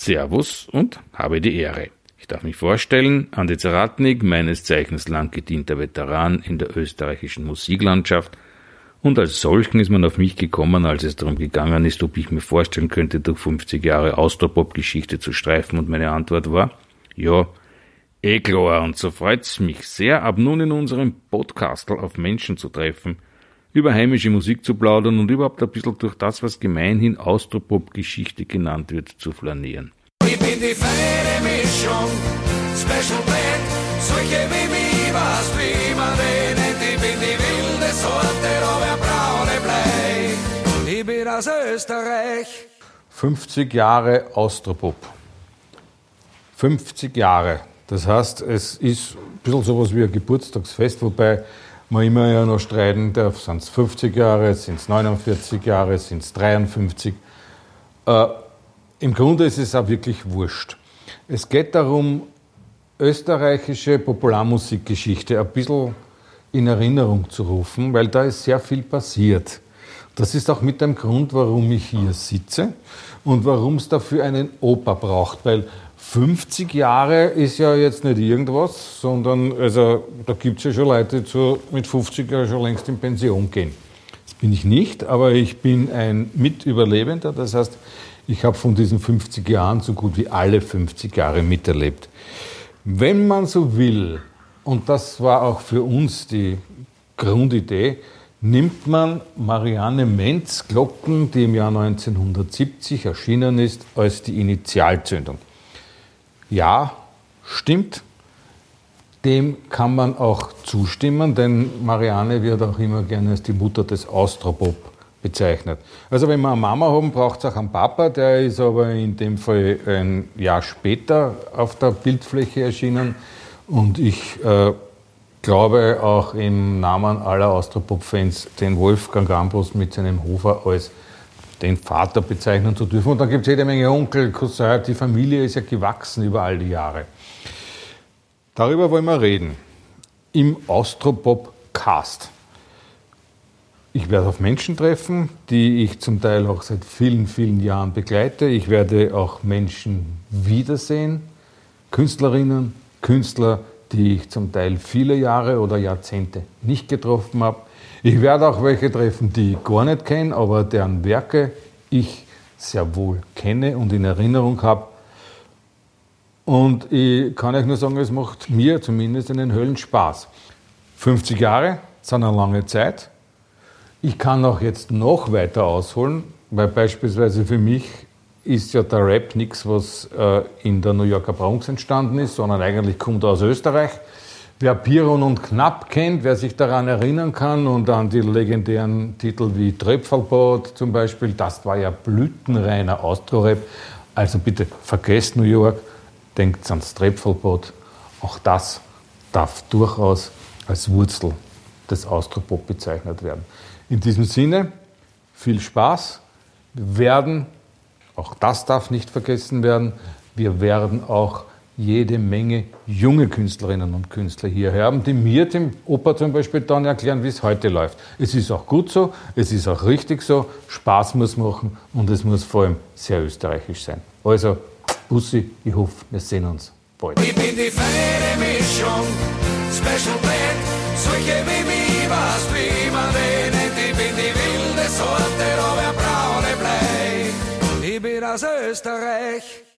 Servus und habe die Ehre. Ich darf mich vorstellen, Andi Zaratnik, meines Zeichens lang gedienter Veteran in der österreichischen Musiklandschaft, und als solchen ist man auf mich gekommen, als es darum gegangen ist, ob ich mir vorstellen könnte, durch 50 Jahre Austropop-Geschichte zu streifen, und meine Antwort war, ja, eh klar, und so freut's mich sehr, ab nun in unserem Podcastel auf Menschen zu treffen, über heimische Musik zu plaudern und überhaupt ein bisschen durch das, was gemeinhin Austropop-Geschichte genannt wird, zu flanieren. Ich bin die feine Mischung, Special Blend, solche wie mich, was wie man den nennt. Ich bin die wilde Sorte, aber braune Blei. Ich bin aus Österreich. 50 Jahre Austropop. 50 Jahre. Das heißt, es ist ein bisschen sowas wie ein Geburtstagsfest, wobei man immer ja noch streiten darf, sind es 50 Jahre, sind es 49 Jahre, sind es 53. Äh, Im Grunde ist es auch wirklich wurscht. Es geht darum, österreichische Popularmusikgeschichte ein bisschen in Erinnerung zu rufen, weil da ist sehr viel passiert. Das ist auch mit dem Grund, warum ich hier sitze und warum es dafür einen Oper braucht, weil 50 Jahre ist ja jetzt nicht irgendwas, sondern also, da gibt es ja schon Leute, die so mit 50 Jahren schon längst in Pension gehen. Das bin ich nicht, aber ich bin ein Mitüberlebender. Das heißt, ich habe von diesen 50 Jahren so gut wie alle 50 Jahre miterlebt. Wenn man so will, und das war auch für uns die Grundidee, nimmt man Marianne Menz Glocken, die im Jahr 1970 erschienen ist, als die Initialzündung. Ja, stimmt. Dem kann man auch zustimmen, denn Marianne wird auch immer gerne als die Mutter des Austropop bezeichnet. Also wenn wir eine Mama haben, braucht es auch einen Papa, der ist aber in dem Fall ein Jahr später auf der Bildfläche erschienen und ich äh, glaube auch im Namen aller Austropop-Fans den Wolfgang Gambus mit seinem Hofer als den Vater bezeichnen zu dürfen. Und dann gibt es jede Menge Onkel, Cousin, die Familie ist ja gewachsen über all die Jahre. Darüber wollen wir reden. Im Austropop-Cast. Ich werde auf Menschen treffen, die ich zum Teil auch seit vielen, vielen Jahren begleite. Ich werde auch Menschen wiedersehen, Künstlerinnen, Künstler, die ich zum Teil viele Jahre oder Jahrzehnte nicht getroffen habe. Ich werde auch welche treffen, die ich gar nicht kenne, aber deren Werke ich sehr wohl kenne und in Erinnerung habe. Und ich kann euch nur sagen, es macht mir zumindest einen Höllen Spaß. 50 Jahre sind eine lange Zeit. Ich kann auch jetzt noch weiter ausholen, weil beispielsweise für mich ist ja der Rap nichts, was äh, in der New Yorker Bronx entstanden ist, sondern eigentlich kommt er aus Österreich. Wer Piron und Knapp kennt, wer sich daran erinnern kann und an die legendären Titel wie Tröpfelboot zum Beispiel, das war ja blütenreiner Austro-Rap. Also bitte vergesst New York, denkt ans Tröpfelboot. Auch das darf durchaus als Wurzel des Austropop bezeichnet werden. In diesem Sinne, viel Spaß. Wir werden, auch das darf nicht vergessen werden, wir werden auch jede Menge junge Künstlerinnen und Künstler hier haben, die mir dem Opa zum Beispiel dann erklären, wie es heute läuft. Es ist auch gut so, es ist auch richtig so, Spaß muss machen und es muss vor allem sehr österreichisch sein. Also, Bussi, ich hoffe, wir sehen uns bald. Ich bin die feine Mischung, Special Blend, solche wie mich, was wie man nennt. Ich bin die wilde Sorte, aber braune Blei. Ich bin aus Österreich.